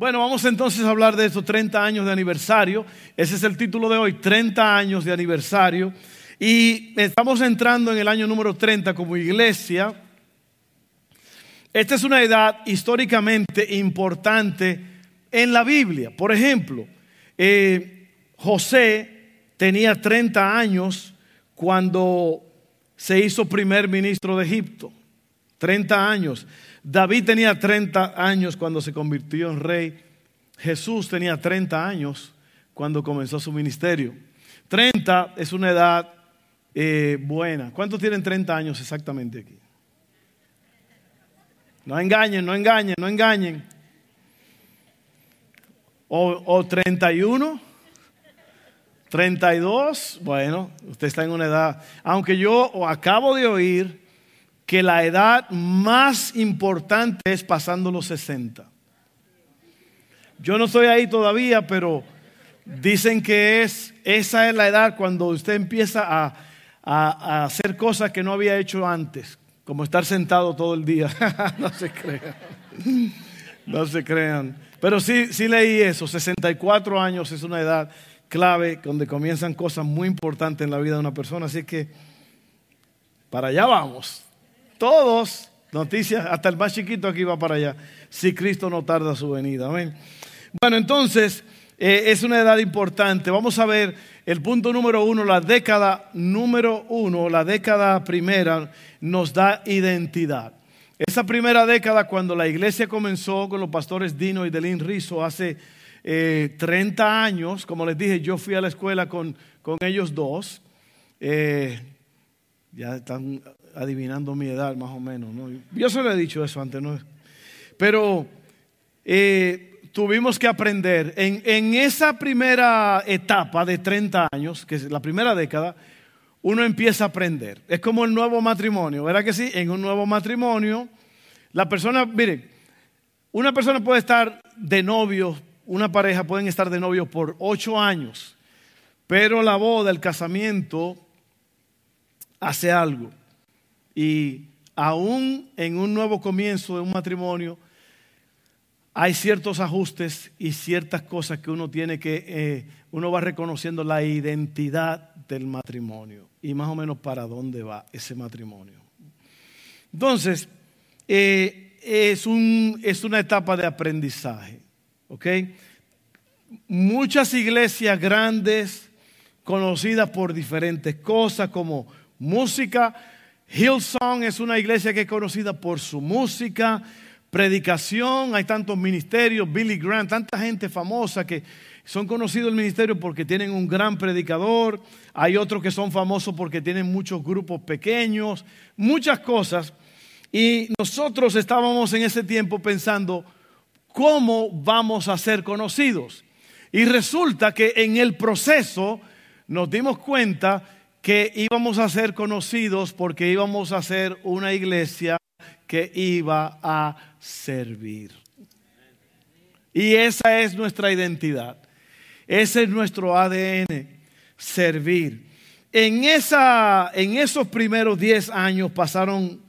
Bueno, vamos entonces a hablar de estos 30 años de aniversario. Ese es el título de hoy, 30 años de aniversario. Y estamos entrando en el año número 30 como iglesia. Esta es una edad históricamente importante en la Biblia. Por ejemplo, eh, José tenía 30 años cuando se hizo primer ministro de Egipto. 30 años. David tenía 30 años cuando se convirtió en rey. Jesús tenía 30 años cuando comenzó su ministerio. 30 es una edad eh, buena. ¿Cuántos tienen 30 años exactamente aquí? No engañen, no engañen, no engañen. O, o 31, 32, bueno, usted está en una edad. Aunque yo acabo de oír que la edad más importante es pasando los 60. Yo no estoy ahí todavía, pero dicen que es, esa es la edad cuando usted empieza a, a, hacer cosas que no había hecho antes, como estar sentado todo el día. no se crean. No se crean. Pero sí, sí leí eso. 64 años es una edad clave donde comienzan cosas muy importantes en la vida de una persona. Así que para allá vamos. Todos, noticias, hasta el más chiquito aquí va para allá, si Cristo no tarda su venida. Amén. Bueno, entonces, eh, es una edad importante. Vamos a ver el punto número uno, la década número uno, la década primera, nos da identidad. Esa primera década, cuando la iglesia comenzó con los pastores Dino y Delín Rizzo hace 30 eh, años, como les dije, yo fui a la escuela con, con ellos dos. Eh, ya están adivinando mi edad más o menos. ¿no? Yo se lo he dicho eso antes, ¿no? Pero eh, tuvimos que aprender en, en, esa primera etapa de 30 años, que es la primera década, uno empieza a aprender. Es como el nuevo matrimonio, ¿verdad que sí? En un nuevo matrimonio, la persona, mire, una persona puede estar de novio, una pareja pueden estar de novio por ocho años, pero la boda, el casamiento, hace algo. Y aún en un nuevo comienzo de un matrimonio, hay ciertos ajustes y ciertas cosas que uno tiene que, eh, uno va reconociendo la identidad del matrimonio y más o menos para dónde va ese matrimonio. Entonces, eh, es, un, es una etapa de aprendizaje. Muchas iglesias grandes, conocidas por diferentes cosas como música, Hillsong es una iglesia que es conocida por su música, predicación, hay tantos ministerios, Billy Grant, tanta gente famosa que son conocidos el ministerio porque tienen un gran predicador, hay otros que son famosos porque tienen muchos grupos pequeños, muchas cosas. Y nosotros estábamos en ese tiempo pensando, ¿cómo vamos a ser conocidos? Y resulta que en el proceso nos dimos cuenta que íbamos a ser conocidos porque íbamos a ser una iglesia que iba a servir. Y esa es nuestra identidad. Ese es nuestro ADN, servir. En, esa, en esos primeros 10 años pasaron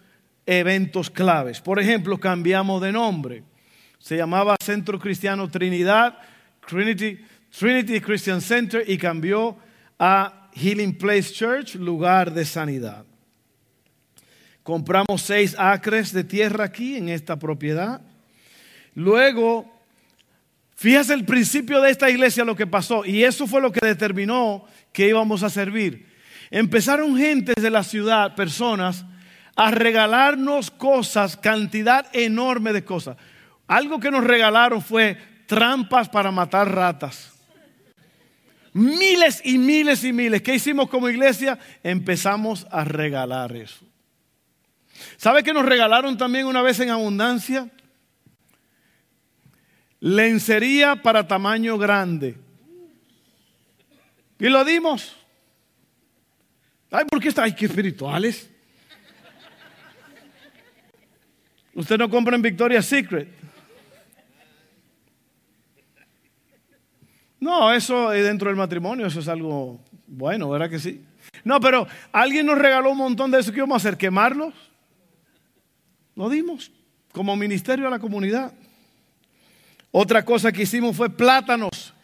eventos claves. Por ejemplo, cambiamos de nombre. Se llamaba Centro Cristiano Trinidad, Trinity, Trinity Christian Center, y cambió a Healing Place Church, lugar de sanidad. Compramos seis acres de tierra aquí en esta propiedad. Luego, fíjese el principio de esta iglesia lo que pasó y eso fue lo que determinó que íbamos a servir. Empezaron gentes de la ciudad, personas, a regalarnos cosas, cantidad enorme de cosas. Algo que nos regalaron fue trampas para matar ratas. Miles y miles y miles. ¿Qué hicimos como iglesia? Empezamos a regalar eso. ¿Sabe que nos regalaron también una vez en abundancia? Lencería para tamaño grande. Y lo dimos. Ay, ¿por qué está? Ay, qué espirituales. Usted no compra en Victoria's Secret. No, eso es dentro del matrimonio, eso es algo bueno, ¿verdad que sí? No, pero alguien nos regaló un montón de eso. ¿Qué íbamos a hacer? ¿Quemarlos? Lo dimos como ministerio a la comunidad. Otra cosa que hicimos fue plátanos.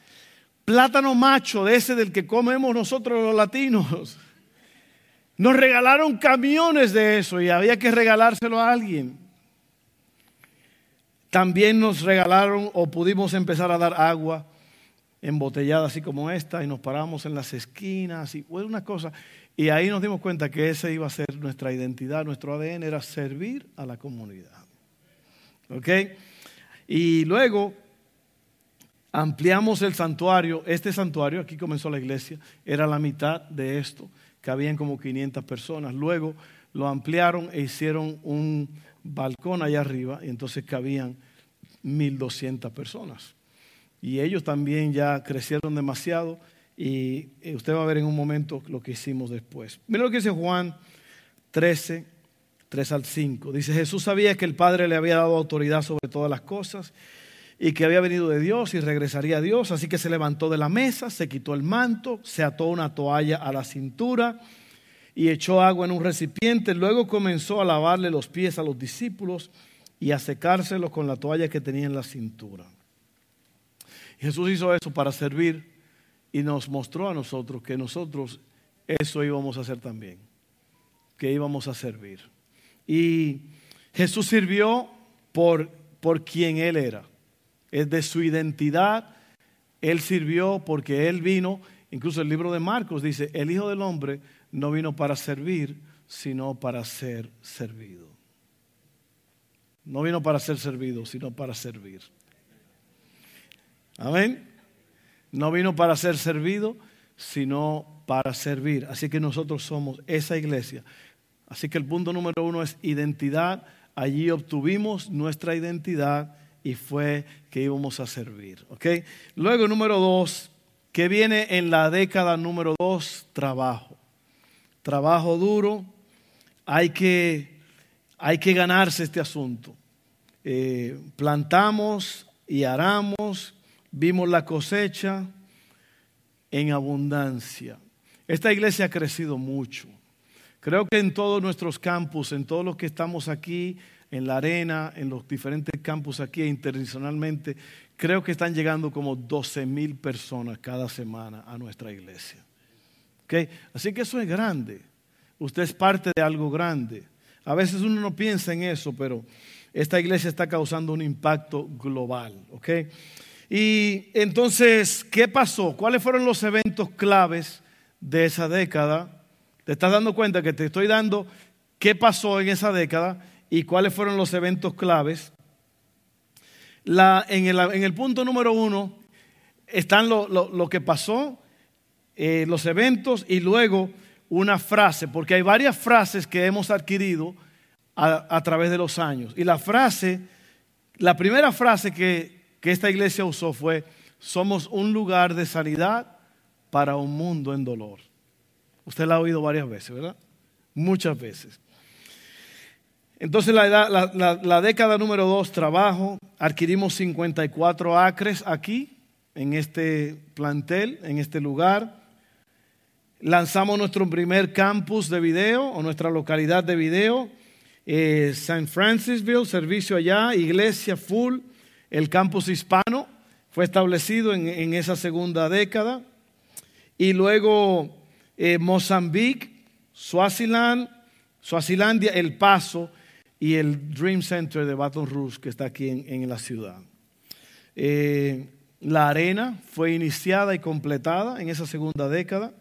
Plátano macho, de ese del que comemos nosotros los latinos. Nos regalaron camiones de eso y había que regalárselo a alguien. También nos regalaron o pudimos empezar a dar agua embotellada así como esta y nos paramos en las esquinas y fue una cosa. Y ahí nos dimos cuenta que esa iba a ser nuestra identidad, nuestro ADN era servir a la comunidad. ¿Ok? Y luego ampliamos el santuario. Este santuario, aquí comenzó la iglesia, era la mitad de esto. Cabían como 500 personas. Luego lo ampliaron e hicieron un balcón allá arriba y entonces cabían 1200 personas. Y ellos también ya crecieron demasiado y eh, usted va a ver en un momento lo que hicimos después. Mira lo que dice Juan 13, 3 al 5. Dice, Jesús sabía que el Padre le había dado autoridad sobre todas las cosas y que había venido de Dios y regresaría a Dios. Así que se levantó de la mesa, se quitó el manto, se ató una toalla a la cintura y echó agua en un recipiente. Luego comenzó a lavarle los pies a los discípulos y a secárselos con la toalla que tenía en la cintura. Jesús hizo eso para servir y nos mostró a nosotros que nosotros eso íbamos a hacer también, que íbamos a servir. Y Jesús sirvió por, por quien Él era, es de su identidad. Él sirvió porque Él vino, incluso el libro de Marcos dice, el Hijo del Hombre no vino para servir, sino para ser servido. No vino para ser servido, sino para servir. Amén. No vino para ser servido, sino para servir. Así que nosotros somos esa iglesia. Así que el punto número uno es identidad. Allí obtuvimos nuestra identidad y fue que íbamos a servir. ¿okay? Luego, número dos, que viene en la década número dos, trabajo. Trabajo duro. Hay que, hay que ganarse este asunto. Eh, plantamos y aramos vimos la cosecha en abundancia. Esta iglesia ha crecido mucho. Creo que en todos nuestros campus, en todos los que estamos aquí, en la arena, en los diferentes campus aquí e internacionalmente, creo que están llegando como 12 mil personas cada semana a nuestra iglesia. ¿Okay? Así que eso es grande. Usted es parte de algo grande. A veces uno no piensa en eso, pero esta iglesia está causando un impacto global. ¿okay? Y entonces, ¿qué pasó? ¿Cuáles fueron los eventos claves de esa década? Te estás dando cuenta que te estoy dando qué pasó en esa década y cuáles fueron los eventos claves. en, el, punto número uno están lo, que pasó, eh, los eventos y luego una frase, porque hay varias frases que hemos adquirido a través de los años. Y la frase, la primera frase que que esta iglesia usó fue, somos un lugar de sanidad para un mundo en dolor. Usted la ha oído varias veces, ¿verdad? Muchas veces. Entonces la, década número dos, trabajo, adquirimos 54 acres aquí, en este plantel, en este lugar. Lanzamos nuestro primer campus de video o nuestra localidad de video, eh, San Francisville, servicio allá, iglesia full. El campus hispano fue establecido en, esa segunda década. Y luego eh, Mozambique, Swaziland, Swazilandia, El Paso y el Dream Center de Baton Rouge que está aquí en, la ciudad. Eh, la arena fue iniciada y completada en esa segunda década.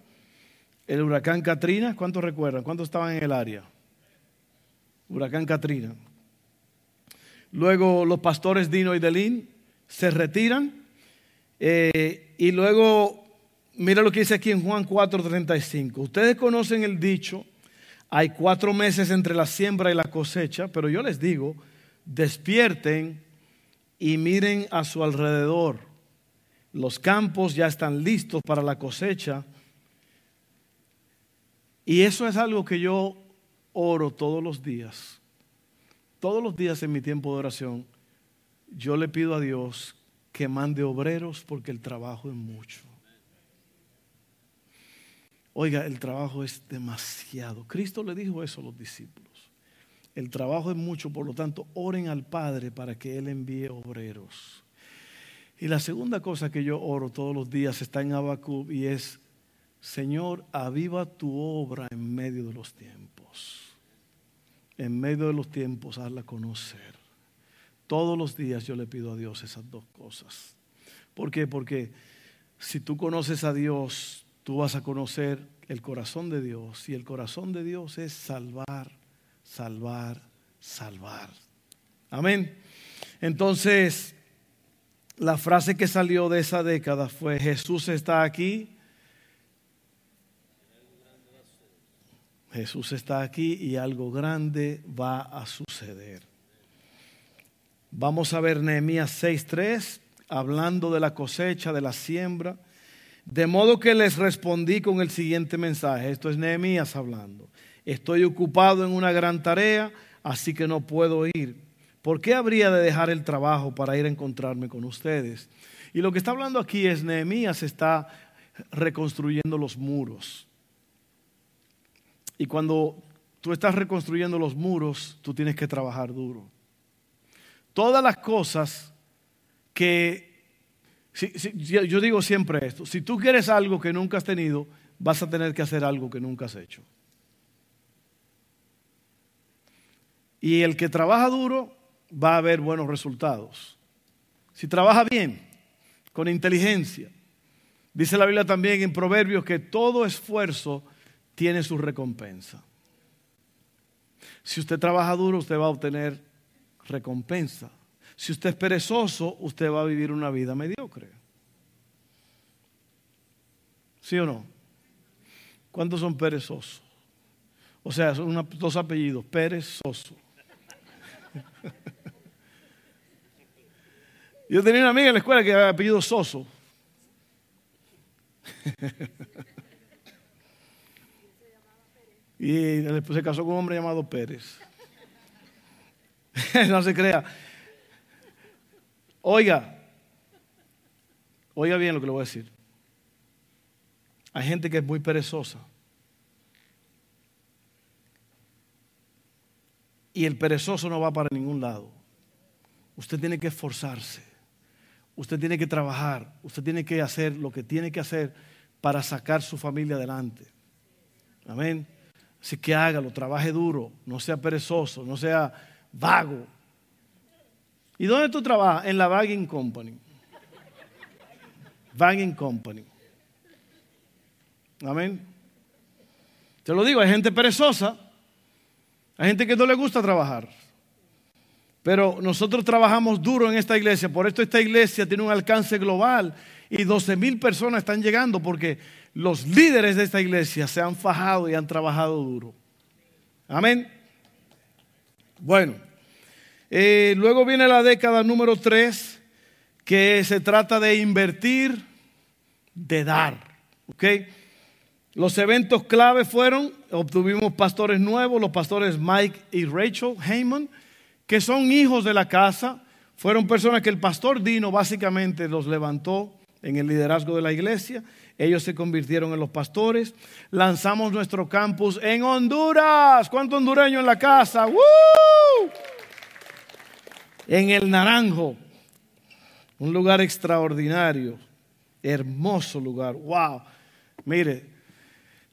El huracán Katrina, ¿cuántos recuerdan? ¿Cuántos estaban en el área? Huracán Katrina. Luego los pastores Dino y Delín se retiran. Eh, y luego, mira lo que dice aquí en Juan 4:35. Ustedes conocen el dicho, hay cuatro meses entre la siembra y la cosecha, pero yo les digo, despierten y miren a su alrededor. Los campos ya están listos para la cosecha. Y eso es algo que yo oro todos los días todos los días en mi tiempo de oración, yo le pido a Dios que mande obreros porque el trabajo es mucho. Oiga, el trabajo es demasiado. Cristo le dijo eso a los discípulos. El trabajo es mucho, por lo tanto, oren al Padre para que Él envíe obreros. Y la segunda cosa que yo oro todos los días está en Habacuc y es, Señor, aviva tu obra en medio de los tiempos. En medio de los tiempos, hazla conocer. Todos los días yo le pido a Dios esas dos cosas. ¿Por qué? Porque si tú conoces a Dios, tú vas a conocer el corazón de Dios. Y el corazón de Dios es salvar, salvar, salvar. Amén. Entonces, la frase que salió de esa década fue, Jesús está aquí. Jesús está aquí y algo grande va a suceder. Vamos a ver Nehemías 6.3, hablando de la cosecha, de la siembra. De modo que les respondí con el siguiente mensaje. Esto es Nehemías hablando. Estoy ocupado en una gran tarea, así que no puedo ir. ¿Por qué habría de dejar el trabajo para ir a encontrarme con ustedes? Y lo que está hablando aquí es Nehemías está reconstruyendo los muros. Y cuando tú estás reconstruyendo los muros, tú tienes que trabajar duro. Todas las cosas que, yo digo siempre esto, si tú quieres algo que nunca has tenido, vas a tener que hacer algo que nunca has hecho. Y el que trabaja duro va a haber buenos resultados. Si trabaja bien, con inteligencia. Dice la Biblia también en Proverbios que todo esfuerzo tiene su recompensa. Si usted trabaja duro, usted va a obtener recompensa. Si usted es perezoso, usted va a vivir una vida mediocre. ¿Sí o no? ¿Cuántos son perezosos? O sea, son dos apellidos, perezoso. Yo tenía una amiga en la escuela que había apellido Soso. Y después se casó con un hombre llamado Pérez. no se crea. Oiga, oiga bien lo que le voy a decir. Hay gente que es muy perezosa. Y el perezoso no va para ningún lado. Usted tiene que esforzarse. Usted tiene que trabajar. Usted tiene que hacer lo que tiene que hacer para sacar su familia adelante. Amén. Así que hágalo, trabaje duro, no sea perezoso, no sea vago. ¿Y dónde tú trabajas? En la Bagging Company. Bagging Company. Amén. Te lo digo, hay gente perezosa, hay gente que no le gusta trabajar. Pero nosotros trabajamos duro en esta iglesia, por esto esta iglesia tiene un alcance global y 12 mil personas están llegando porque los líderes de esta iglesia se han fajado y han trabajado duro. Amén. Bueno, eh, luego viene la década número 3, que se trata de invertir, de dar. Los eventos clave fueron, obtuvimos pastores nuevos, los pastores Mike y Rachel Heyman que son hijos de la casa, fueron personas que el pastor Dino básicamente los levantó en el liderazgo de la iglesia. Ellos se convirtieron en los pastores. Lanzamos nuestro campus en Honduras. ¿Cuánto hondureño en la casa? En el Naranjo. Un lugar extraordinario. Hermoso lugar. Wow. Mire,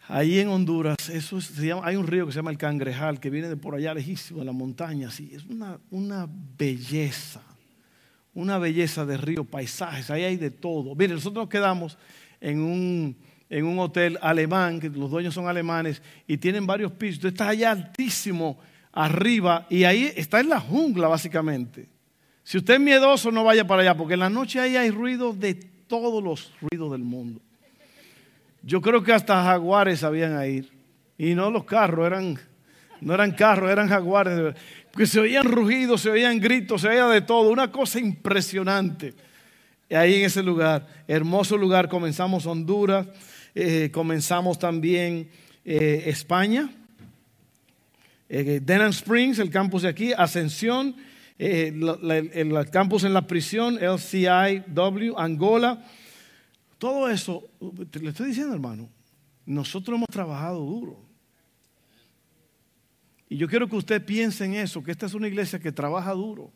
Ahí en Honduras, eso se llama, hay un río que se llama el Cangrejal, que viene de por allá lejísimo, de la montaña, así. Es una, una belleza, una belleza de río, paisajes, ahí hay de todo. Mire, nosotros nos quedamos en un, en un hotel alemán, que los dueños son alemanes, y tienen varios pisos. Usted está allá altísimo, arriba, y ahí está en la jungla, básicamente. Si usted es miedoso, no vaya para allá, porque en la noche ahí hay ruido de todos los ruidos del mundo. Yo creo que hasta jaguares sabían ir. Y no los carros, eran, no eran carros, eran jaguares. Porque se oían rugidos, se oían gritos, se oía de todo. Una cosa impresionante. Ahí en ese lugar, hermoso lugar, comenzamos Honduras, eh, comenzamos también eh, España, eh, Denham Springs, el campus de aquí, Ascensión, el campus en la prisión, LCIW, Angola. Todo eso, le estoy diciendo hermano, nosotros hemos trabajado duro. Y yo quiero que usted piense en eso, que esta es una iglesia que trabaja duro.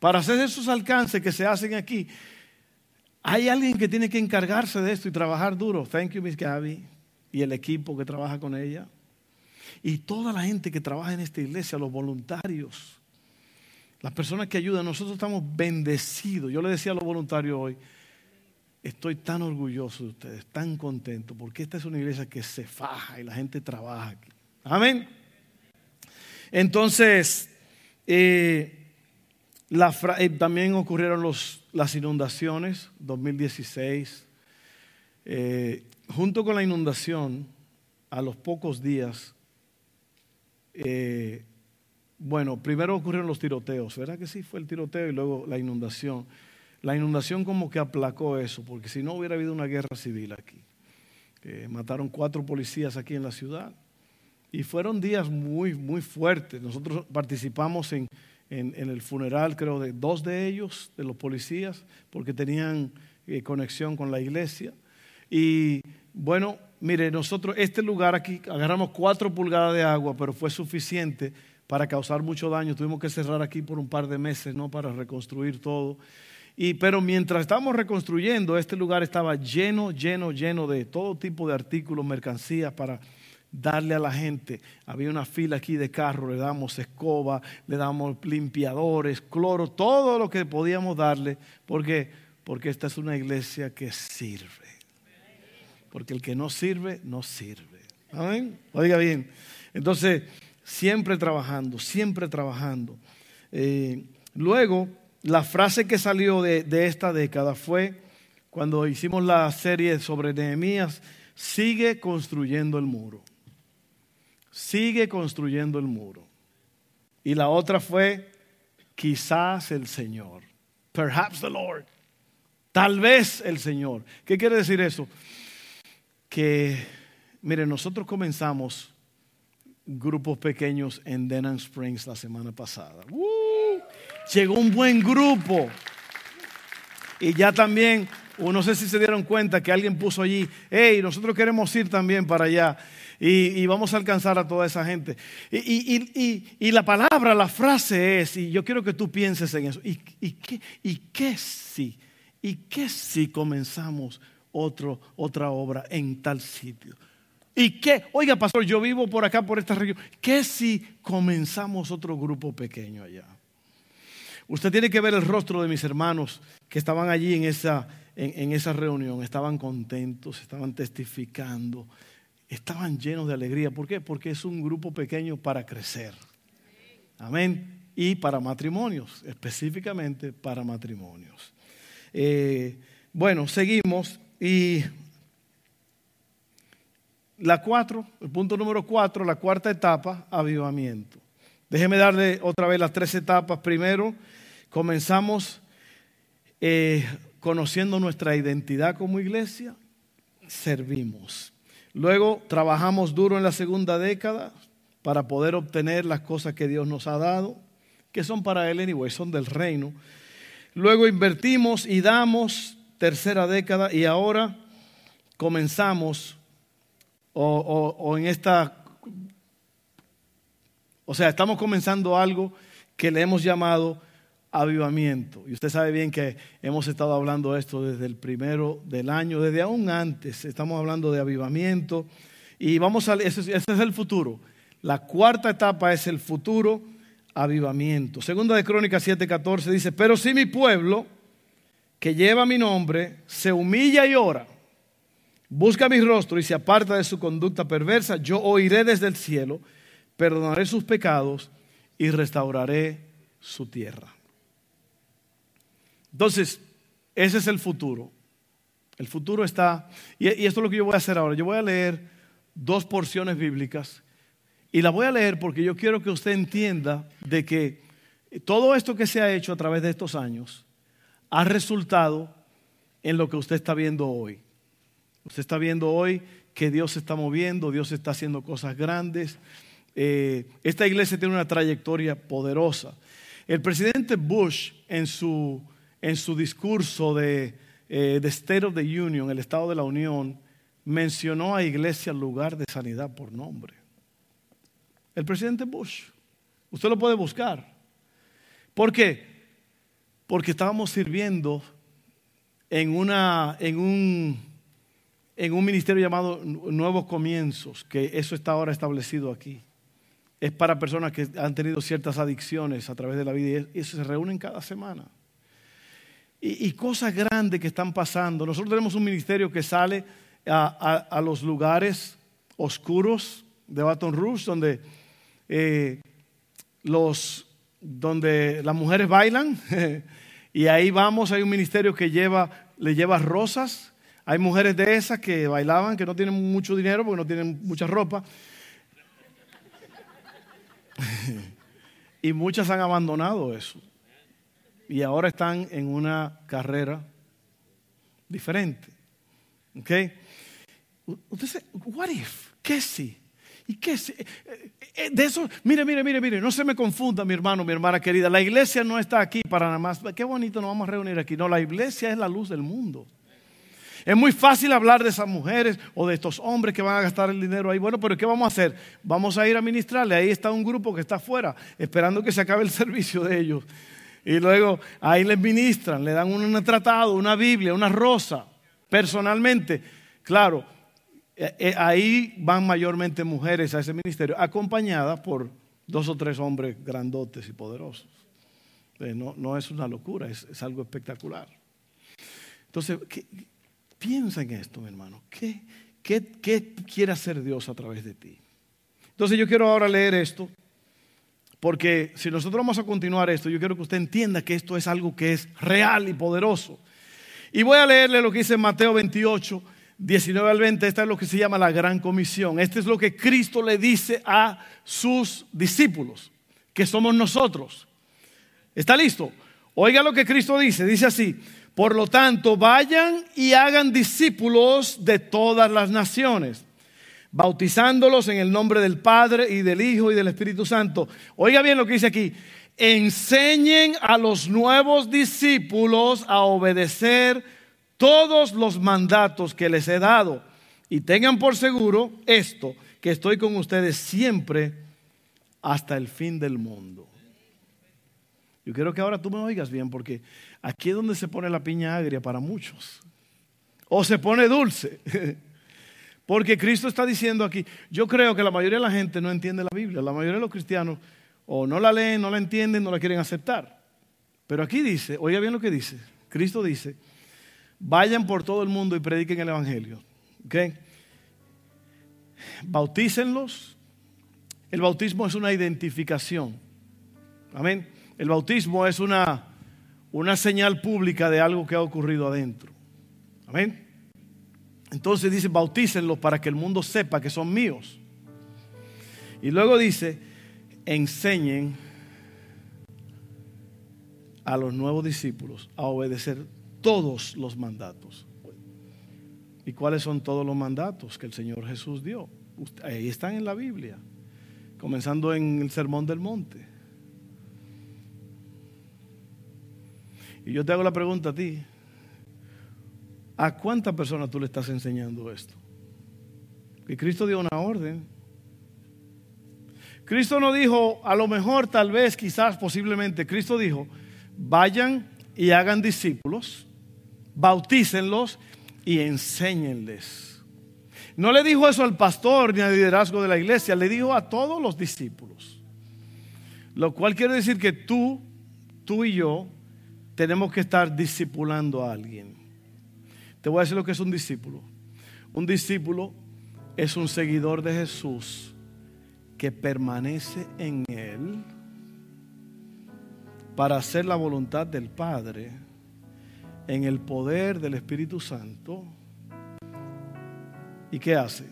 para hacer esos alcances que se hacen aquí, hay alguien que tiene que encargarse de esto y trabajar duro. Thank you, Miss Gaby, y el equipo que trabaja con ella. Y toda la gente que trabaja en esta iglesia, los voluntarios, las personas que ayudan, nosotros estamos bendecidos. Yo le decía a los voluntarios hoy, estoy tan orgulloso de ustedes, tan contento, porque esta es una iglesia que se faja y la gente trabaja aquí. Amén. Entonces, eh, eh, también ocurrieron las inundaciones, 2016. Eh, junto con la inundación, a los pocos días, bueno, primero ocurrieron los tiroteos, ¿verdad que sí? Fue el tiroteo y luego la inundación. La inundación como que aplacó eso, porque si no hubiera habido una guerra civil aquí. mataron cuatro policías aquí en la ciudad. Y fueron días muy, muy fuertes. Nosotros participamos en, el funeral, creo, de dos de ellos, de los policías, porque tenían eh, conexión con la iglesia. Y bueno, mire, nosotros, este lugar aquí, agarramos cuatro pulgadas de agua, pero fue suficiente para causar mucho daño. Tuvimos que cerrar aquí por un par de meses, ¿no? Para reconstruir todo. Y, pero mientras estábamos reconstruyendo, este lugar estaba lleno, lleno, lleno de todo tipo de artículos, mercancías para darle a la gente. Había una fila aquí de carros, le damos escoba, le damos limpiadores, cloro, todo lo que podíamos darle, porque porque esta es una iglesia que sirve. Porque el que no sirve, no sirve. Amén. Oiga bien. Entonces, siempre trabajando, siempre trabajando. Eh, luego, la frase que salió de, esta década fue cuando hicimos la serie sobre Nehemías, sigue construyendo el muro. Sigue construyendo el muro. Y la otra fue, quizás el Señor. Perhaps the Lord. Tal vez el Señor. ¿Qué quiere decir eso? Que, mire, nosotros comenzamos grupos pequeños en Denham Springs la semana pasada. ¡Uh! Llegó un buen grupo. Y ya también, no sé si se dieron cuenta que alguien puso allí, hey, nosotros queremos ir también para allá. Y, vamos a alcanzar a toda esa gente. Y, la palabra, la frase es, y yo quiero que tú pienses en eso, ¿y, qué, y qué si? ¿Y qué si comenzamos otro, otra obra en tal sitio? ¿Y qué? Oiga, pastor, yo vivo por acá, por esta región. ¿Qué si comenzamos otro grupo pequeño allá? Usted tiene que ver el rostro de mis hermanos que estaban allí en esa, en, esa reunión. Estaban contentos, estaban testificando, estaban llenos de alegría. ¿Por qué? Porque es un grupo pequeño para crecer. Amén. Y para matrimonios, específicamente para matrimonios. Eh, bueno, seguimos y la cuatro, el punto número cuatro, la cuarta etapa, avivamiento. Déjeme darle otra vez las tres etapas. Primero, comenzamos eh, conociendo nuestra identidad como iglesia, servimos. Luego, trabajamos duro en la segunda década para poder obtener las cosas que Dios nos ha dado, que son para Él anyway, son del reino. Luego invertimos y damos, tercera década, y ahora comenzamos o, en esta... O sea, estamos comenzando algo que le hemos llamado avivamiento. Y usted sabe bien que hemos estado hablando de esto desde el primero del año, desde aún antes. Estamos hablando de avivamiento. Y vamos a, ese, es el futuro. La cuarta etapa es el futuro avivamiento. Segunda de Crónicas 7:14 dice, pero si mi pueblo, que lleva mi nombre, se humilla y ora busca mi rostro y se aparta de su conducta perversa, yo oiré desde el cielo, perdonaré sus pecados y restauraré su tierra. Entonces, ese es el futuro. El futuro está, y, esto es lo que yo voy a hacer ahora. Yo voy a leer dos porciones bíblicas y las voy a leer porque yo quiero que usted entienda de que todo esto que se ha hecho a través de estos años ha resultado en lo que usted está viendo hoy. Usted está viendo hoy que Dios se está moviendo, Dios está haciendo cosas grandes. Eh, esta iglesia tiene una trayectoria poderosa. El presidente Bush en su, en su discurso de, eh, de State of the Union, el Estado de la Unión, mencionó a iglesia lugar de sanidad por nombre. El presidente Bush. Usted lo puede buscar. ¿Por qué? porque estábamos sirviendo en, una, en, un, en un ministerio llamado Nuevos Comienzos, que eso está ahora establecido aquí. Es para personas que han tenido ciertas adicciones a través de la vida y eso se reúnen cada semana. Y, cosas grandes que están pasando. Nosotros tenemos un ministerio que sale a, a, los lugares oscuros de Baton Rouge, donde, eh, los, donde las mujeres bailan. y ahí vamos, hay un ministerio que lleva, le lleva rosas. Hay mujeres de esas que bailaban, que no tienen mucho dinero porque no tienen mucha ropa. y muchas han abandonado eso. Y ahora están en una carrera diferente. ¿Ok? Usted what if? ¿Qué si? ¿Y qué si? Eh, eh, de eso, mire, mire, mire, mire, no se me confunda, mi hermano, mi hermana querida. La iglesia no está aquí para nada más. Qué bonito nos vamos a reunir aquí. No, la iglesia es la luz del mundo. Es muy fácil hablar de esas mujeres o de estos hombres que van a gastar el dinero ahí. Bueno, pero ¿qué vamos a hacer? Vamos a ir a ministrarle. Ahí está un grupo que está afuera, esperando que se acabe el servicio de ellos. Y luego ahí les ministran, le dan un tratado, una Biblia, una rosa, personalmente. Claro, eh, eh, ahí van mayormente mujeres a ese ministerio, acompañadas por dos o tres hombres grandotes y poderosos. Eh, no, es una locura, es, algo espectacular. Entonces, piensa en esto, mi hermano. ¿Qué, ¿Qué quiere hacer Dios a través de ti? Entonces yo quiero ahora leer esto, porque si nosotros vamos a continuar esto, yo quiero que usted entienda que esto es algo que es real y poderoso. Y voy a leerle lo que dice Mateo 28, 19 al 20, esta es lo que se llama la gran comisión. Este es lo que Cristo le dice a sus discípulos, que somos nosotros. ¿Está listo? Oiga lo que Cristo dice. Dice así, por lo tanto, vayan y hagan discípulos de todas las naciones, bautizándolos en el nombre del Padre y del Hijo y del Espíritu Santo. Oiga bien lo que dice aquí. Enseñen a los nuevos discípulos a obedecer todos los mandatos que les he dado. Y tengan por seguro esto, que estoy con ustedes siempre hasta el fin del mundo. Yo quiero que ahora tú me oigas bien, porque aquí es donde se pone la piña agria para muchos. O se pone dulce. Porque Cristo está diciendo aquí, yo creo que la mayoría de la gente no entiende la Biblia, la mayoría de los cristianos o no la leen, no la entienden, no la quieren aceptar. Pero aquí dice, oiga bien lo que dice, Cristo dice, Vayan por todo el mundo y prediquen el Evangelio. ¿Okay? Bautícenlos. El bautismo es una identificación. Amén. El bautismo es una, una señal pública de algo que ha ocurrido adentro. Amén. Entonces dice, bautícenlos para que el mundo sepa que son míos. Y luego dice, enseñen a los nuevos discípulos a obedecer todos los mandatos. ¿Y cuáles son todos los mandatos que el Señor Jesús dio? Ahí están en la Biblia, comenzando en el Sermón del Monte. Y yo te hago la pregunta a ti, ¿a cuántas personas tú le estás enseñando esto? Que Cristo dio una orden. Cristo no dijo, a lo mejor, tal vez, quizás, posiblemente, Cristo dijo, vayan y hagan discípulos bautícenlos y enséñenles. No le dijo eso al pastor ni al liderazgo de la iglesia, le dijo a todos los discípulos. Lo cual quiere decir que tú, tú y yo, tenemos que estar discipulando a alguien. Te voy a decir lo que es un discípulo. Un discípulo es un seguidor de Jesús que permanece en Él para hacer la voluntad del Padre en el poder del Espíritu Santo. ¿Y qué hace?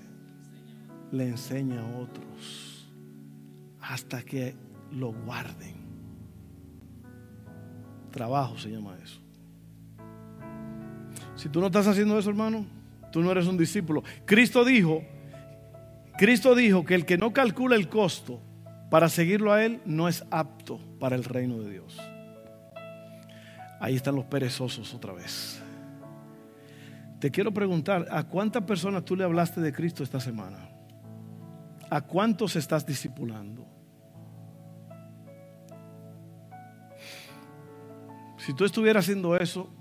Le enseña a otros hasta que lo guarden. Trabajo se llama eso. Si tú no estás haciendo eso, hermano, tú no eres un discípulo. Cristo dijo, Cristo dijo que el que no calcula el costo para seguirlo a Él no es apto para el reino de Dios. Ahí están los perezosos otra vez. Te quiero preguntar, ¿a cuántas personas tú le hablaste de Cristo esta semana? ¿A cuántos estás discipulando? Si tú estuvieras haciendo eso,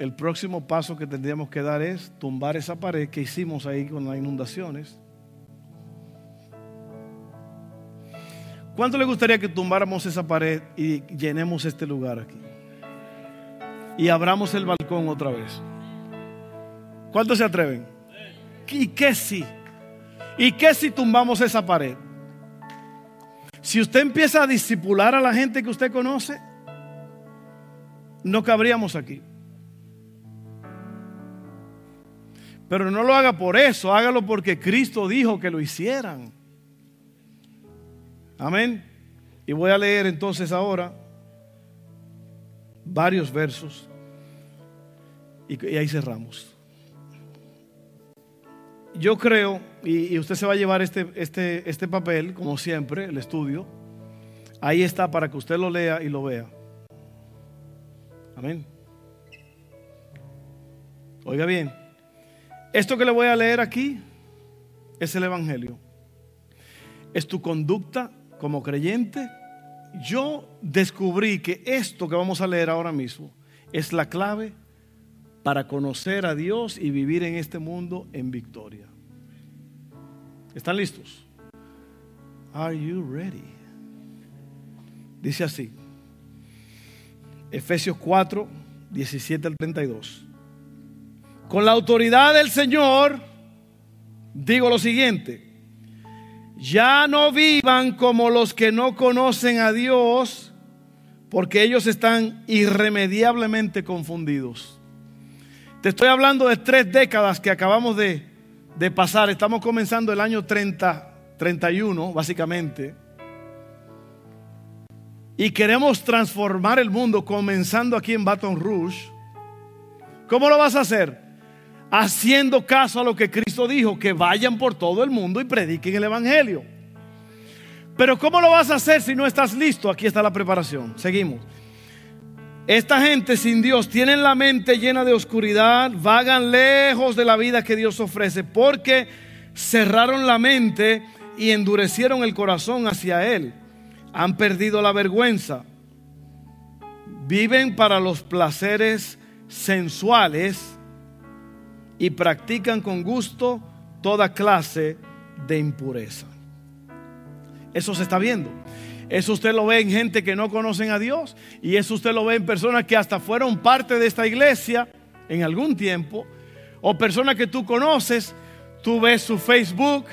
el próximo paso que tendríamos que dar es tumbar esa pared que hicimos ahí con las inundaciones. ¿Cuánto le gustaría que tumbáramos esa pared y llenemos este lugar aquí? Y abramos el balcón otra vez. ¿Cuántos se atreven? ¿Y qué si? ¿Y qué si tumbamos esa pared? Si usted empieza a disipular a la gente que usted conoce, no cabríamos aquí. Pero no lo haga por eso, hágalo porque Cristo dijo que lo hicieran. Amén. Y voy a leer entonces ahora varios versos y, ahí cerramos. Yo creo, y, usted se va a llevar este, este, este papel, como siempre, el estudio. Ahí está para que usted lo lea y lo vea. Amén. Oiga bien, esto que le voy a leer aquí es el Evangelio. Es tu conducta como creyente. Yo descubrí que esto que vamos a leer ahora mismo es la clave para conocer a Dios y vivir en este mundo en victoria. ¿Están listos? Are you ready? Dice así. Efesios 4, 17 al 32. Con la autoridad del Señor, digo lo siguiente, ya no vivan como los que no conocen a Dios, porque ellos están irremediablemente confundidos. Te estoy hablando de tres décadas que acabamos de, de pasar, estamos comenzando el año 30, 31, básicamente y queremos transformar el mundo comenzando aquí en Baton Rouge, ¿cómo lo vas a hacer? Haciendo caso a lo que Cristo dijo, que vayan por todo el mundo y prediquen el Evangelio. Pero ¿cómo lo vas a hacer si no estás listo? Aquí está la preparación. Seguimos. Esta gente sin Dios tienen la mente llena de oscuridad, vagan lejos de la vida que Dios ofrece, porque cerraron la mente y endurecieron el corazón hacia Él han perdido la vergüenza, viven para los placeres sensuales y practican con gusto toda clase de impureza. Eso se está viendo. Eso usted lo ve en gente que no conocen a Dios y eso usted lo ve en personas que hasta fueron parte de esta iglesia en algún tiempo o personas que tú conoces, tú ves su Facebook,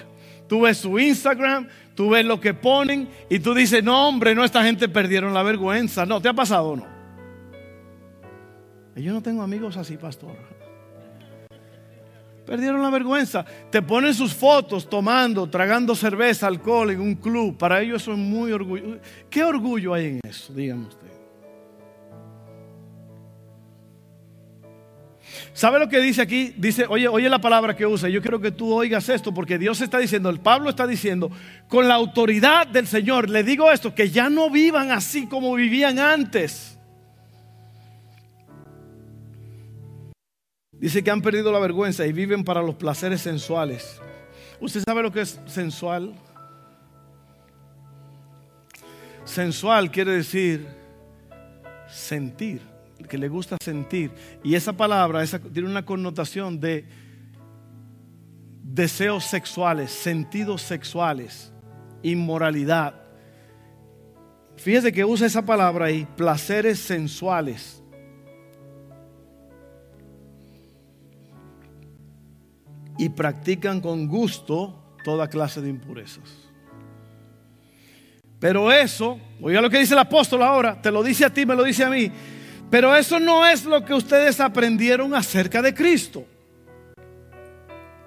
tú ves su Instagram, tú ves lo que ponen y tú dices, no hombre, no, esta gente perdieron la vergüenza. No, ¿te ha pasado o no? Yo no tengo amigos así, pastor. Perdieron la vergüenza. Te ponen sus fotos tomando, tragando cerveza, alcohol en un club. Para ellos eso es muy orgullo. ¿Qué orgullo hay en eso? Díganme usted. ¿Sabe lo que dice aquí? Dice, oye, oye la palabra que usa. Yo quiero que tú oigas esto porque Dios está diciendo, el Pablo está diciendo, con la autoridad del Señor, le digo esto, que ya no vivan así como vivían antes. Dice que han perdido la vergüenza y viven para los placeres sensuales. ¿Usted sabe lo que es sensual? Sensual quiere decir sentir que le gusta sentir. Y esa palabra tiene una connotación de deseos sexuales, sentidos sexuales, inmoralidad. Fíjese que usa esa palabra ahí, placeres sensuales. Y practican con gusto toda clase de impurezas. Pero eso, oiga lo que dice el apóstol ahora, te lo dice a ti, me lo dice a mí. Pero eso no es lo que ustedes aprendieron acerca de Cristo.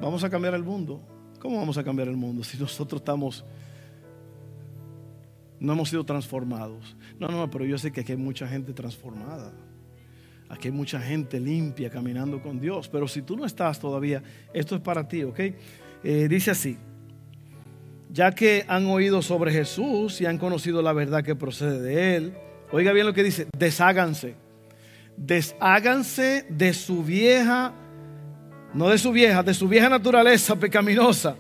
Vamos a cambiar el mundo. ¿Cómo vamos a cambiar el mundo si nosotros estamos, no hemos sido transformados? No, no, pero yo sé que aquí hay mucha gente transformada. Aquí hay mucha gente limpia caminando con Dios. Pero si tú no estás todavía, esto es para ti, ¿ok? Eh, dice así, ya que han oído sobre Jesús y han conocido la verdad que procede de Él, oiga bien lo que dice, desháganse desháganse de su vieja, no de su vieja, de su vieja naturaleza pecaminosa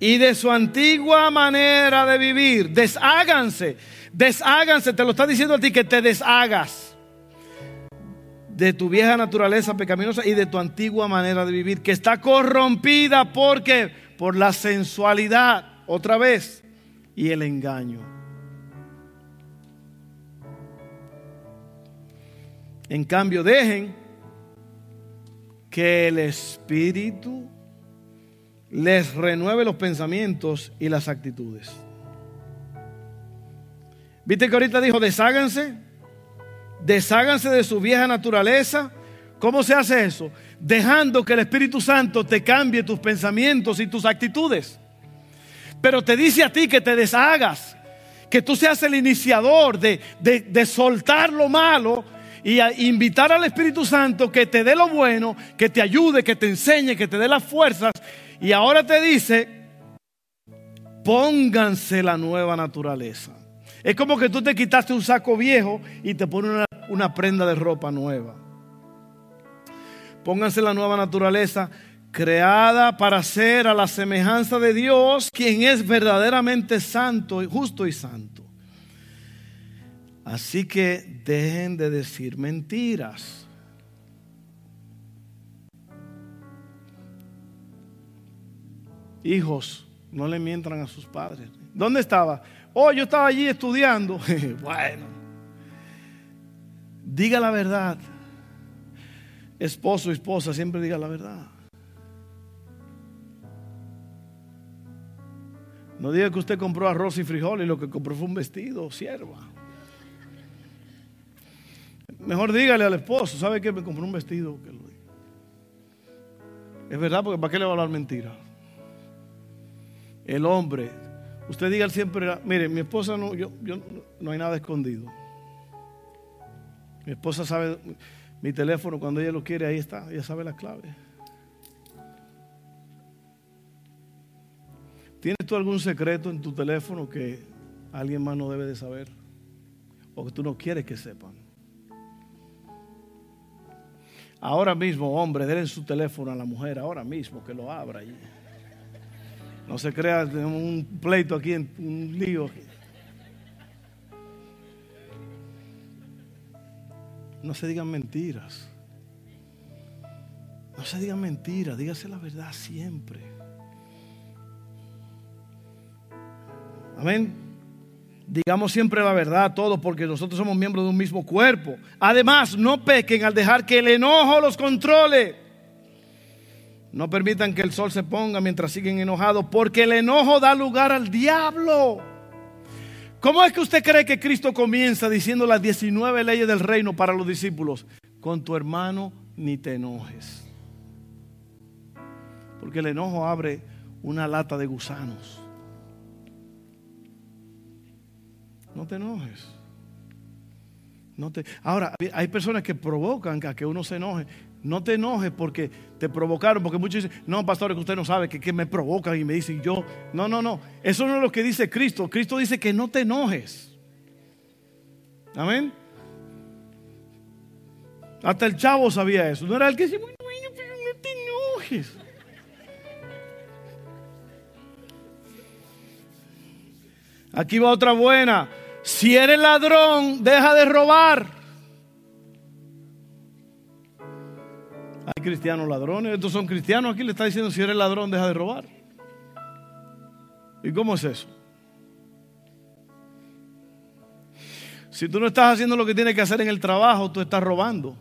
y de su antigua manera de vivir. Desháganse. Desháganse, te lo está diciendo a ti que te deshagas de tu vieja naturaleza pecaminosa y de tu antigua manera de vivir, que está corrompida porque por la sensualidad, otra vez, y el engaño. En cambio, dejen que el Espíritu les renueve los pensamientos y las actitudes. ¿Viste que ahorita dijo, desháganse? Desháganse de su vieja naturaleza. ¿Cómo se hace eso? Dejando que el Espíritu Santo te cambie tus pensamientos y tus actitudes. Pero te dice a ti que te deshagas, que tú seas el iniciador de, de soltar lo malo y invitar al Espíritu Santo que te dé lo bueno, que te ayude, que te enseñe, que te dé las fuerzas. Y ahora te dice, pónganse la nueva naturaleza. Es como que tú te quitaste un saco viejo y te pones una, prenda de ropa nueva. Pónganse la nueva naturaleza creada para ser a la semejanza de Dios, quien es verdaderamente santo, justo y santo. Así que dejen de decir mentiras. Hijos, no le mientan a sus padres. ¿Dónde estaba? Oh, yo estaba allí estudiando. bueno, diga la verdad. Esposo, esposa, siempre diga la verdad. No diga que usted compró arroz y frijol y lo que compró fue un vestido, sierva. Mejor dígale al esposo, ¿sabe que me compró un vestido? Es verdad, porque ¿para qué le va a hablar mentira? El hombre Usted diga siempre, mire, mi esposa no, yo, yo no hay nada escondido. Mi esposa sabe mi teléfono cuando ella lo quiere, ahí está, ella sabe la clave. ¿Tienes tú algún secreto en tu teléfono que alguien más no debe de saber? O que tú no quieres que sepan. Ahora mismo, hombre, denle su teléfono a la mujer, ahora mismo, que lo abra. No se crea, un pleito aquí, un lío. No se digan mentiras. No se digan mentiras, dígase la verdad siempre. Amén. Digamos siempre la verdad todos porque nosotros somos miembros de un mismo cuerpo. Además, no pequen al dejar que el enojo los controle. No permitan que el sol se ponga mientras siguen enojados, porque el enojo da lugar al diablo. ¿Cómo es que usted cree que Cristo comienza diciendo las 19 leyes del reino para los discípulos? Con tu hermano ni te enojes. Porque el enojo abre una lata de gusanos. No te enojes. No te... Ahora, hay personas que provocan a que uno se enoje. No te enojes porque te provocaron, porque muchos dicen, no, pastor, que usted no sabe que, me provocan y me dicen yo. No, no, no. Eso no es lo que dice Cristo. Cristo dice que no te enojes. Amén. Hasta el chavo sabía eso. No era el que decía, bueno, pero no te enojes. Aquí va otra buena. Si eres ladrón, deja de robar. Hay cristianos ladrones. Estos son cristianos. Aquí le está diciendo, si eres ladrón, deja de robar. ¿Y cómo es eso? Si tú no estás haciendo lo que tienes que hacer en el trabajo, tú estás robando.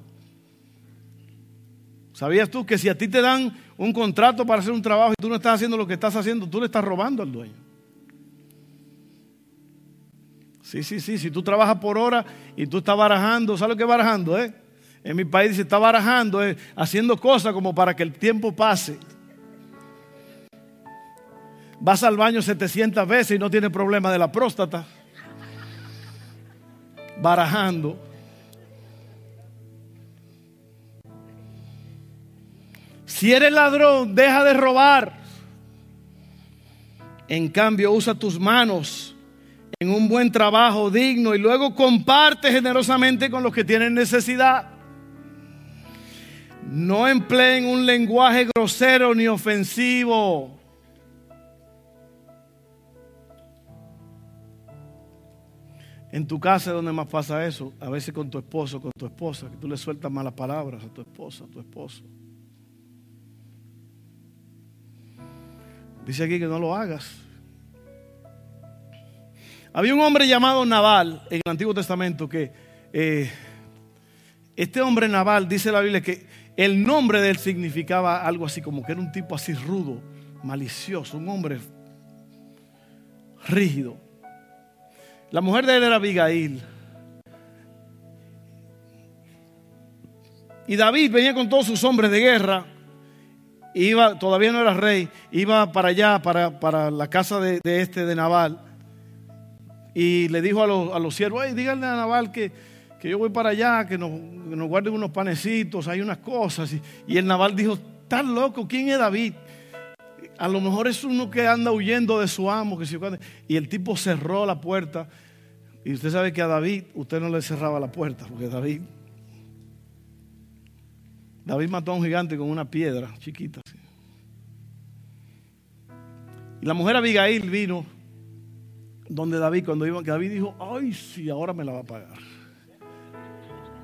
¿Sabías tú que si a ti te dan un contrato para hacer un trabajo y tú no estás haciendo lo que estás haciendo, tú le estás robando al dueño? Sí, sí, sí. Si tú trabajas por hora y tú estás barajando, ¿sabes lo que barajando, eh? En mi país se está barajando, eh, haciendo cosas como para que el tiempo pase. Vas al baño 700 veces y no tiene problema de la próstata. Barajando. Si eres ladrón, deja de robar. En cambio, usa tus manos en un buen trabajo digno y luego comparte generosamente con los que tienen necesidad. No empleen un lenguaje grosero ni ofensivo. En tu casa es donde más pasa eso, a veces con tu esposo, con tu esposa, que tú le sueltas malas palabras a tu esposa, a tu esposo. Dice aquí que no lo hagas. Había un hombre llamado Naval en el Antiguo Testamento que eh, este hombre Naval dice la Biblia que el nombre de él significaba algo así como que era un tipo así rudo, malicioso, un hombre rígido. La mujer de él era Abigail. Y David venía con todos sus hombres de guerra. Iba, todavía no era rey, iba para allá, para, la casa de, este, de Naval. Y le dijo a los, a los siervos, díganle a Naval que, yo voy para allá, que nos, guarden unos panecitos, hay unas cosas. Y, el Naval dijo, ¿estás loco? ¿Quién es David? A lo mejor es uno que anda huyendo de su amo. Que y el tipo cerró la puerta. Y usted sabe que a David usted no le cerraba la puerta, porque David, David mató a un gigante con una piedra chiquita. Y la mujer Abigail vino donde David, cuando iba, que David dijo, ay, sí, ahora me la va a pagar.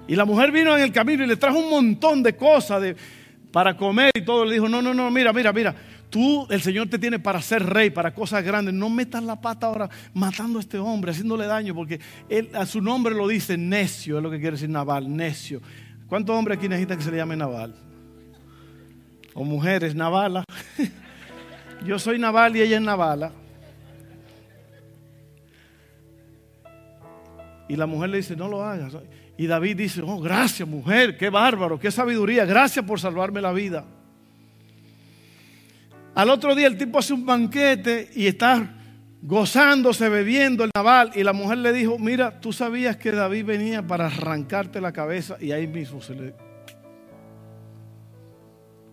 Y la mujer vino en el camino y le trajo un montón de cosas de, para comer y todo. Le dijo, no, no, no, mira, mira, mira, Tú, el Señor te tiene para ser rey, para cosas grandes. No metas la pata ahora matando a este hombre, haciéndole daño, porque él, a su nombre lo dice necio, es lo que quiere decir Naval, necio. ¿Cuántos hombres aquí necesitan que se le llame Naval? O mujeres, Navala. Yo soy Naval y ella es Navala. Y la mujer le dice, no lo hagas. Y David dice, oh, gracias mujer, qué bárbaro, qué sabiduría, gracias por salvarme la vida. Al otro día el tipo hace un banquete y está gozándose, bebiendo el naval. Y la mujer le dijo, mira, tú sabías que David venía para arrancarte la cabeza y ahí mismo se le...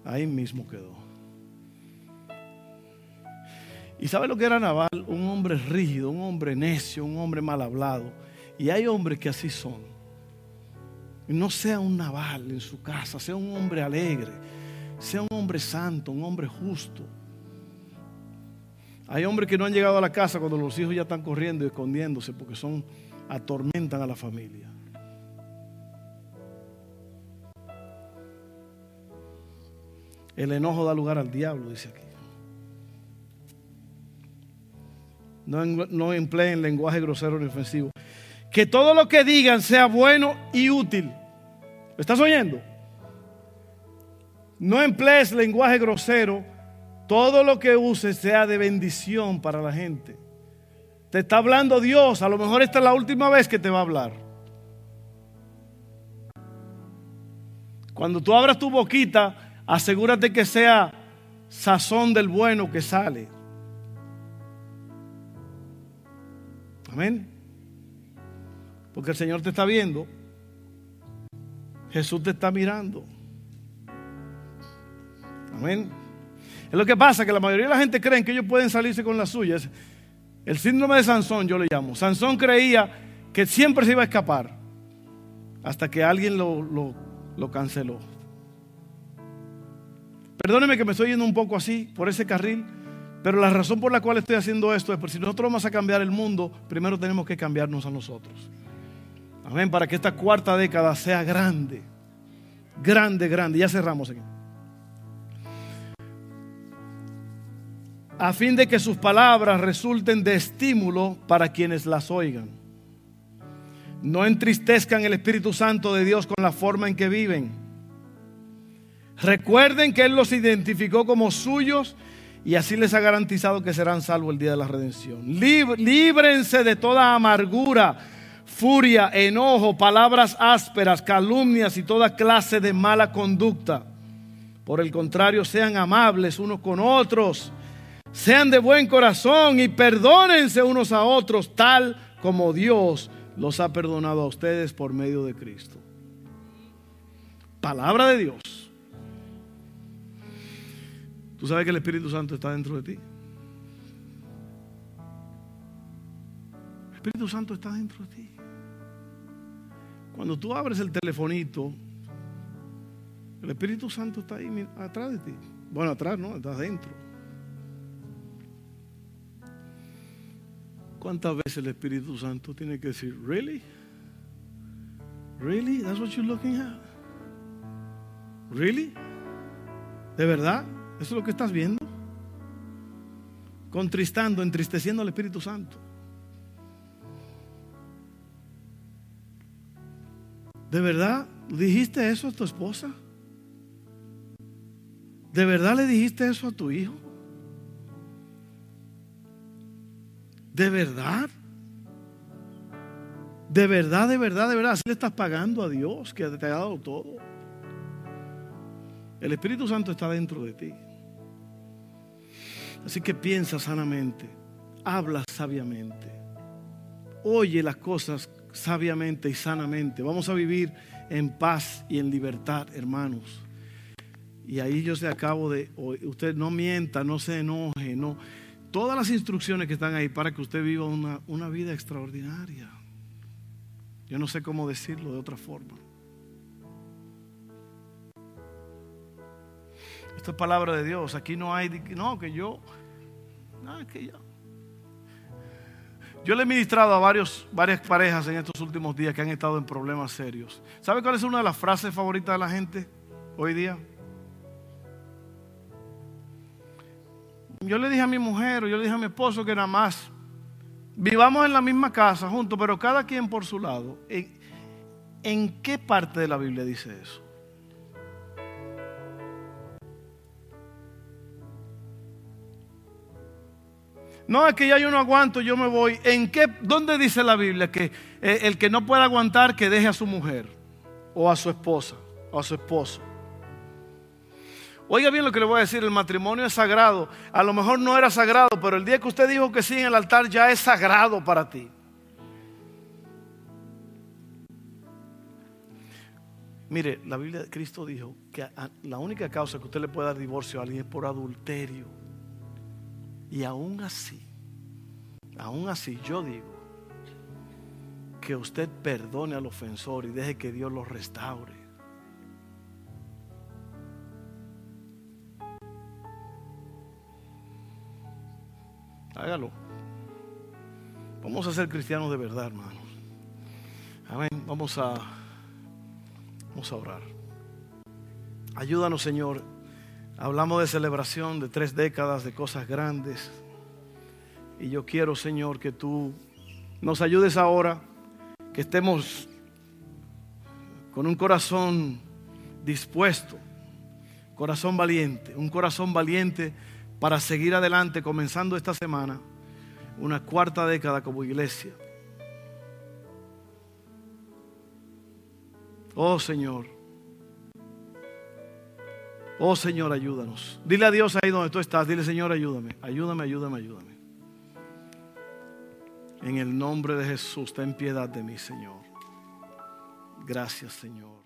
Ahí mismo quedó. ¿Y sabe lo que era Naval? Un hombre rígido, un hombre necio, un hombre mal hablado. Y hay hombres que así son. No sea un Naval en su casa, sea un hombre alegre sea un hombre santo, un hombre justo. Hay hombres que no han llegado a la casa cuando los hijos ya están corriendo y escondiéndose porque son atormentan a la familia. El enojo da lugar al diablo, dice aquí. No, no empleen lenguaje grosero ni ofensivo. Que todo lo que digan sea bueno y útil. Estás oyendo? No emplees lenguaje grosero. Todo lo que uses sea de bendición para la gente. Te está hablando Dios. A lo mejor esta es la última vez que te va a hablar. Cuando tú abras tu boquita, asegúrate que sea sazón del bueno que sale. Amén. Porque el Señor te está viendo. Jesús te está mirando. Amén. Es lo que pasa, que la mayoría de la gente cree que ellos pueden salirse con las suyas. El síndrome de Sansón yo le llamo. Sansón creía que siempre se iba a escapar hasta que alguien lo, lo canceló. Perdóneme que me estoy yendo un poco así por ese carril, pero la razón por la cual estoy haciendo esto es porque si nosotros vamos a cambiar el mundo, primero tenemos que cambiarnos a nosotros. Amén, para que esta cuarta década sea grande, grande, grande. Ya cerramos aquí. a fin de que sus palabras resulten de estímulo para quienes las oigan. No entristezcan el Espíritu Santo de Dios con la forma en que viven. Recuerden que Él los identificó como suyos y así les ha garantizado que serán salvos el día de la redención. líbrense de toda amargura, furia, enojo, palabras ásperas, calumnias y toda clase de mala conducta. Por el contrario, sean amables unos con otros sean de buen corazón y perdónense unos a otros tal como Dios los ha perdonado a ustedes por medio de Cristo. Palabra de Dios. ¿Tú sabes que el Espíritu Santo está dentro de ti? El Espíritu Santo está dentro de ti. Cuando tú abres el telefonito, el Espíritu Santo está ahí atrás de ti. Bueno, atrás, ¿no? Está dentro. ¿Cuántas veces el Espíritu Santo tiene que decir, really? Really? That's what you're looking at? Really? ¿De verdad? ¿Eso es lo que estás viendo? Contristando, entristeciendo al Espíritu Santo. ¿De verdad dijiste eso a tu esposa? ¿De verdad le dijiste eso a tu hijo? ¿De verdad? De verdad, de verdad, de verdad. Así le estás pagando a Dios que te ha dado todo. El Espíritu Santo está dentro de ti. Así que piensa sanamente, habla sabiamente, oye las cosas sabiamente y sanamente. Vamos a vivir en paz y en libertad, hermanos. Y ahí yo se acabo de, usted no mienta, no se enoje, no. Todas las instrucciones que están ahí para que usted viva una, una vida extraordinaria. Yo no sé cómo decirlo de otra forma. Esto es palabra de Dios. Aquí no hay, no, que yo, no, que yo. Yo le he ministrado a varios, varias parejas en estos últimos días que han estado en problemas serios. ¿Sabe cuál es una de las frases favoritas de la gente hoy día? Yo le dije a mi mujer, o yo le dije a mi esposo que nada más vivamos en la misma casa juntos, pero cada quien por su lado. ¿En, ¿En qué parte de la Biblia dice eso? No, es que ya yo no aguanto, yo me voy. ¿En qué? ¿Dónde dice la Biblia que eh, el que no pueda aguantar que deje a su mujer o a su esposa o a su esposo? Oiga bien lo que le voy a decir, el matrimonio es sagrado. A lo mejor no era sagrado, pero el día que usted dijo que sí en el altar ya es sagrado para ti. Mire, la Biblia de Cristo dijo que la única causa que usted le puede dar divorcio a alguien es por adulterio. Y aún así, aún así yo digo que usted perdone al ofensor y deje que Dios lo restaure. Hágalo. Vamos a ser cristianos de verdad, hermanos. Amén. Vamos a, vamos a orar. Ayúdanos, Señor Hablamos de celebración de tres décadas de cosas grandes. Y yo quiero, Señor, que tú nos ayudes ahora, que estemos con un corazón dispuesto, corazón valiente, un corazón valiente para seguir adelante, comenzando esta semana, una cuarta década como iglesia. Oh Señor. Oh Señor, ayúdanos. Dile a Dios ahí donde tú estás. Dile, Señor, ayúdame. Ayúdame, ayúdame, ayúdame. En el nombre de Jesús, ten piedad de mí, Señor. Gracias, Señor.